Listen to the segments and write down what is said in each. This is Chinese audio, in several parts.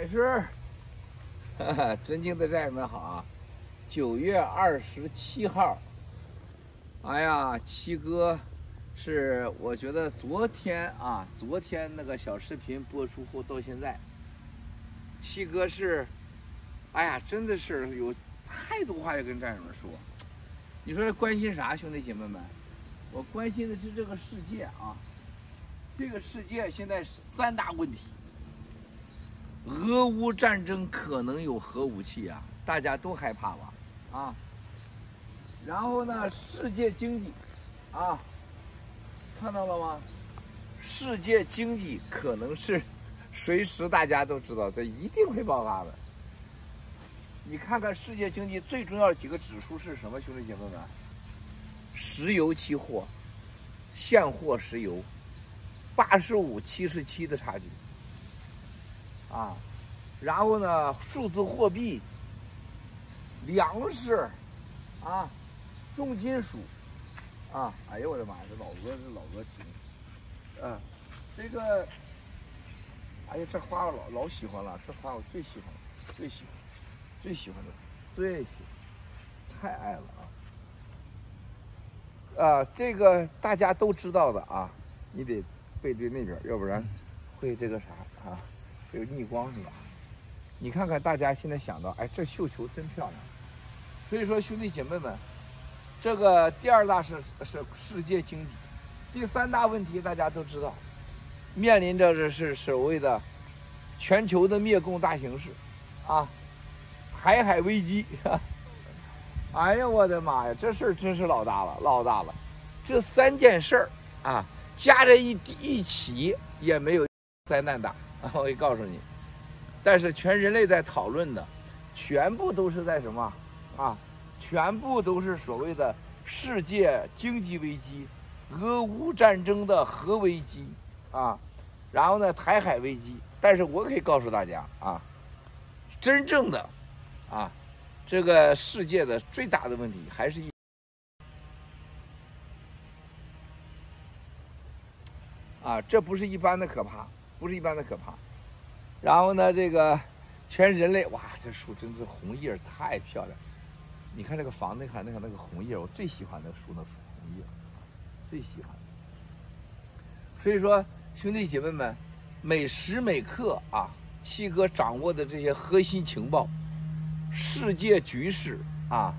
开始，尊敬的战友们好啊！九月二十七号，哎呀，七哥是我觉得昨天啊，昨天那个小视频播出后到现在，七哥是，哎呀，真的是有太多话要跟战友们说。你说这关心啥，兄弟姐妹们？我关心的是这个世界啊，这个世界现在三大问题。俄乌战争可能有核武器啊，大家都害怕吧？啊，然后呢，世界经济，啊，看到了吗？世界经济可能是 随时大家都知道，这一定会爆发的。你看看世界经济最重要的几个指数是什么，兄弟姐妹们？石油期货、现货石油，八十五七十七的差距。啊，然后呢，数字货币、粮食，啊，重金属，啊，哎呦我的妈呀，这老哥这老哥精，嗯、啊，这个，哎呀，这花我老老喜欢了，这花我最喜欢，最喜欢，最喜欢的，最喜欢，太爱了啊！啊，这个大家都知道的啊，你得背对那边，要不然会这个啥啊。有逆光是吧？你看看大家现在想到，哎，这绣球真漂亮。所以说，兄弟姐妹们，这个第二大是是世界经济，第三大问题大家都知道，面临着这是所谓的全球的灭共大形势，啊，台海危机。哎呀，我的妈呀，这事儿真是老大了，老大了。这三件事儿啊，加在一一起也没有灾难大。我可以告诉你，但是全人类在讨论的，全部都是在什么啊？全部都是所谓的世界经济危机、俄乌战争的核危机啊，然后呢，台海危机。但是我可以告诉大家啊，真正的啊，这个世界的最大的问题还是一啊，这不是一般的可怕。不是一般的可怕，然后呢，这个全人类哇，这树真是红叶太漂亮。你看这个房子，看那个那个红叶，我最喜欢那树那红叶，最喜欢。所以说，兄弟姐妹们，每时每刻啊，七哥掌握的这些核心情报，世界局势啊，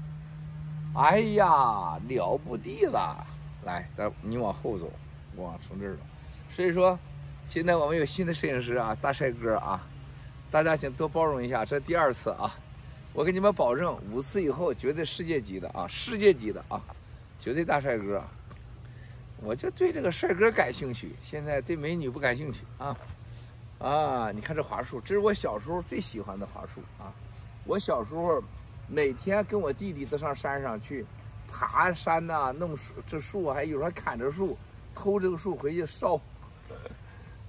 哎呀，了不地了。来，咱你往后走，我往从这儿走。所以说。现在我们有新的摄影师啊，大帅哥啊，大家请多包容一下，这第二次啊，我给你们保证，五次以后绝对世界级的啊，世界级的啊，绝对大帅哥。我就对这个帅哥感兴趣，现在对美女不感兴趣啊啊！你看这桦树，这是我小时候最喜欢的桦树啊。我小时候每天跟我弟弟都上山上去爬山呐、弄树这树，还有时候砍着树，偷这个树回去烧。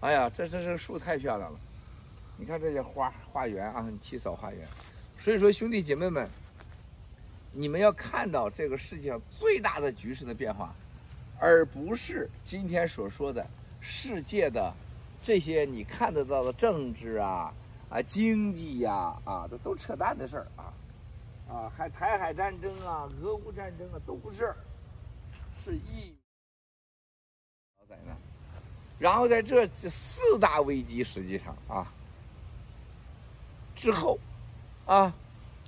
哎呀，这这这树太漂亮了！你看这些花花园啊，七嫂花园。所以说，兄弟姐妹们，你们要看到这个世界上最大的局势的变化，而不是今天所说的世界的这些你看得到的政治啊、啊经济呀、啊、这都扯淡的事儿啊！啊，还台海战争啊、俄乌战争啊，都不是，是一老灾难。然后在这四大危机实际上啊之后，啊，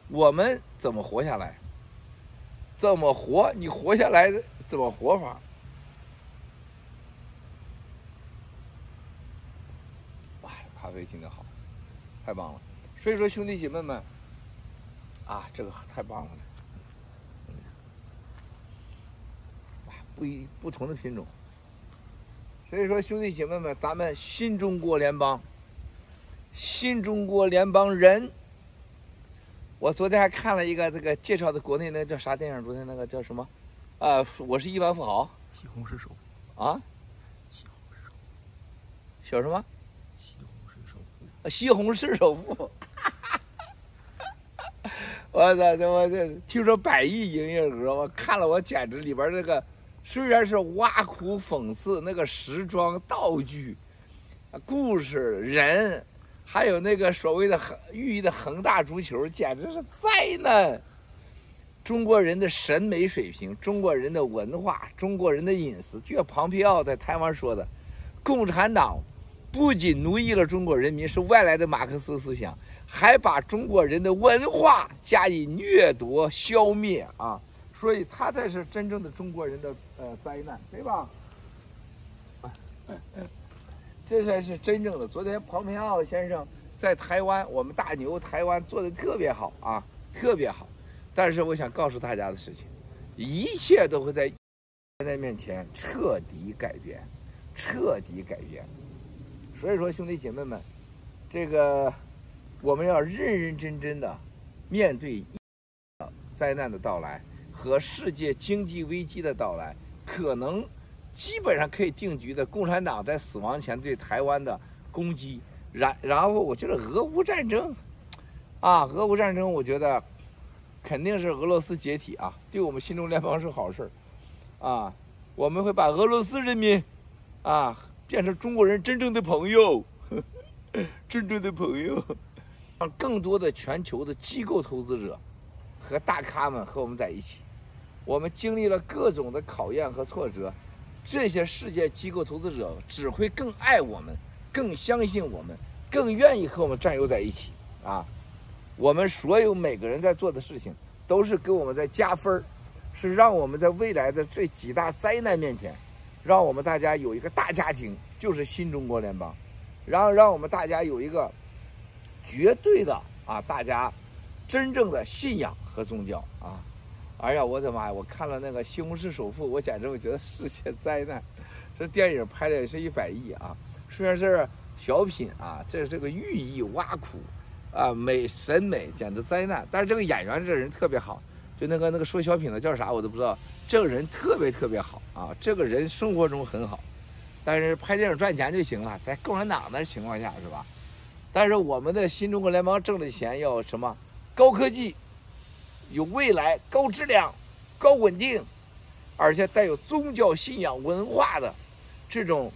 我们怎么活下来？怎么活？你活下来怎么活法？哇，咖啡听得好，太棒了！所以说兄弟姐妹们，啊，这个太棒了，不一不同的品种。所以说，兄弟姐妹们，咱们新中国联邦，新中国联邦人。我昨天还看了一个这个介绍的国内那叫啥电影？昨天那个叫什么？啊、呃，我是亿万富豪。西红柿首富。啊？西红柿首富。小什么？西红柿首富。啊，西红柿首富。我操！他妈这听说百亿营业额，我看了我简直里边这个。虽然是挖苦讽刺那个时装道具、故事人还有那个所谓的恒寓意的恒大足球，简直是灾难。中国人的审美水平，中国人的文化，中国人的隐私，就像庞培奥在台湾说的，共产党不仅奴役了中国人民，是外来的马克思思想，还把中国人的文化加以掠夺、消灭啊！所以他才是真正的中国人的呃灾难，对吧？这才是真正的。昨天庞培奥先生在台湾，我们大牛台湾做的特别好啊，特别好。但是我想告诉大家的事情，一切都会在灾难面前彻底改变，彻底改变。所以说，兄弟姐妹们，这个我们要认认真真的面对灾难的到来和世界经济危机的到来，可能基本上可以定局的共产党在死亡前对台湾的攻击，然然后我觉得俄乌战争，啊，俄乌战争，我觉得。肯定是俄罗斯解体啊，对我们新中联邦是好事，啊，我们会把俄罗斯人民，啊，变成中国人真正的朋友，呵 呵真正的朋友，让更多的全球的机构投资者和大咖们和我们在一起。我们经历了各种的考验和挫折，这些世界机构投资者只会更爱我们，更相信我们，更愿意和我们战友在一起啊。我们所有每个人在做的事情，都是给我们在加分儿，是让我们在未来的这几大灾难面前，让我们大家有一个大家庭，就是新中国联邦，然后让我们大家有一个绝对的啊，大家真正的信仰和宗教啊！哎呀，我的妈呀！我看了那个《西红柿首富》，我简直我觉得世界灾难，这电影拍的也是一百亿啊！虽然是小品啊，这是这个寓意挖苦。啊，美审美简直灾难！但是这个演员这人特别好，就那个那个说小品的叫啥我都不知道。这个人特别特别好啊，这个人生活中很好，但是拍电影赚钱就行了，在共产党的情况下是吧？但是我们的新中国联邦挣的钱要什么？高科技、有未来、高质量、高稳定，而且带有宗教信仰文化的这种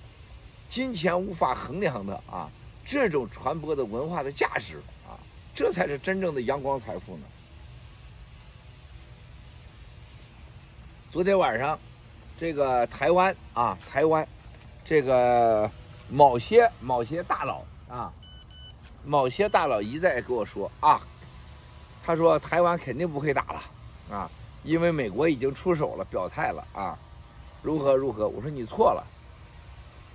金钱无法衡量的啊，这种传播的文化的价值啊。这才是真正的阳光财富呢。昨天晚上，这个台湾啊，台湾，这个某些某些大佬啊，某些大佬一再跟我说啊，他说台湾肯定不会打了啊，因为美国已经出手了，表态了啊，如何如何？我说你错了，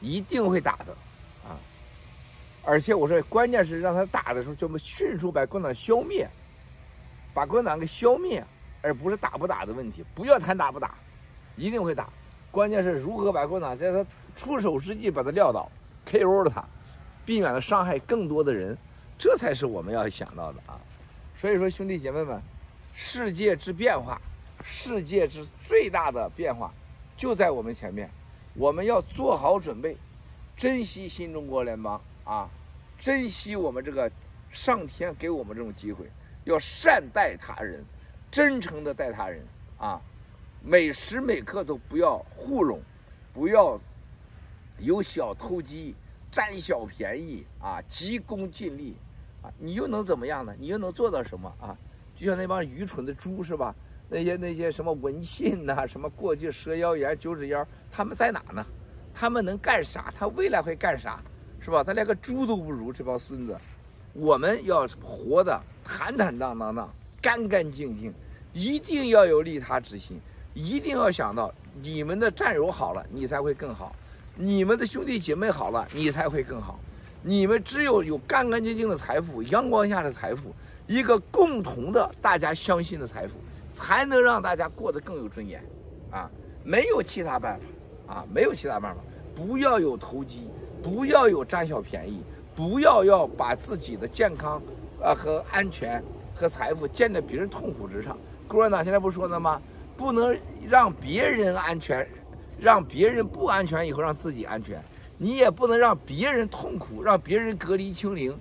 一定会打的啊。而且我说，关键是让他打的时候，就迅速把共产党消灭，把共产党给消灭，而不是打不打的问题。不要谈打不打，一定会打。关键是如何把共产党在他出手之际把他撂倒，KO 了他，避免了伤害更多的人，这才是我们要想到的啊。所以说，兄弟姐妹们，世界之变化，世界之最大的变化就在我们前面，我们要做好准备，珍惜新中国联邦。啊，珍惜我们这个上天给我们这种机会，要善待他人，真诚的待他人啊，每时每刻都不要糊弄，不要有小偷机，占小便宜啊，急功近利你又能怎么样呢？你又能做到什么啊？就像那帮愚蠢的猪是吧？那些那些什么文信呐，什么过去蛇妖言、九指妖，他们在哪呢？他们能干啥？他未来会干啥？是吧？他连个猪都不如，这帮孙子。我们要活得坦坦荡荡荡、干干净净，一定要有利他之心，一定要想到你们的战友好了，你才会更好；你们的兄弟姐妹好了，你才会更好。你们只有有干干净净的财富、阳光下的财富，一个共同的大家相信的财富，才能让大家过得更有尊严。啊，没有其他办法，啊，没有其他办法，不要有投机。不要有占小便宜，不要要把自己的健康，呃和安全和财富建在别人痛苦之上。共产党现在不说了吗？不能让别人安全，让别人不安全以后让自己安全。你也不能让别人痛苦，让别人隔离清零，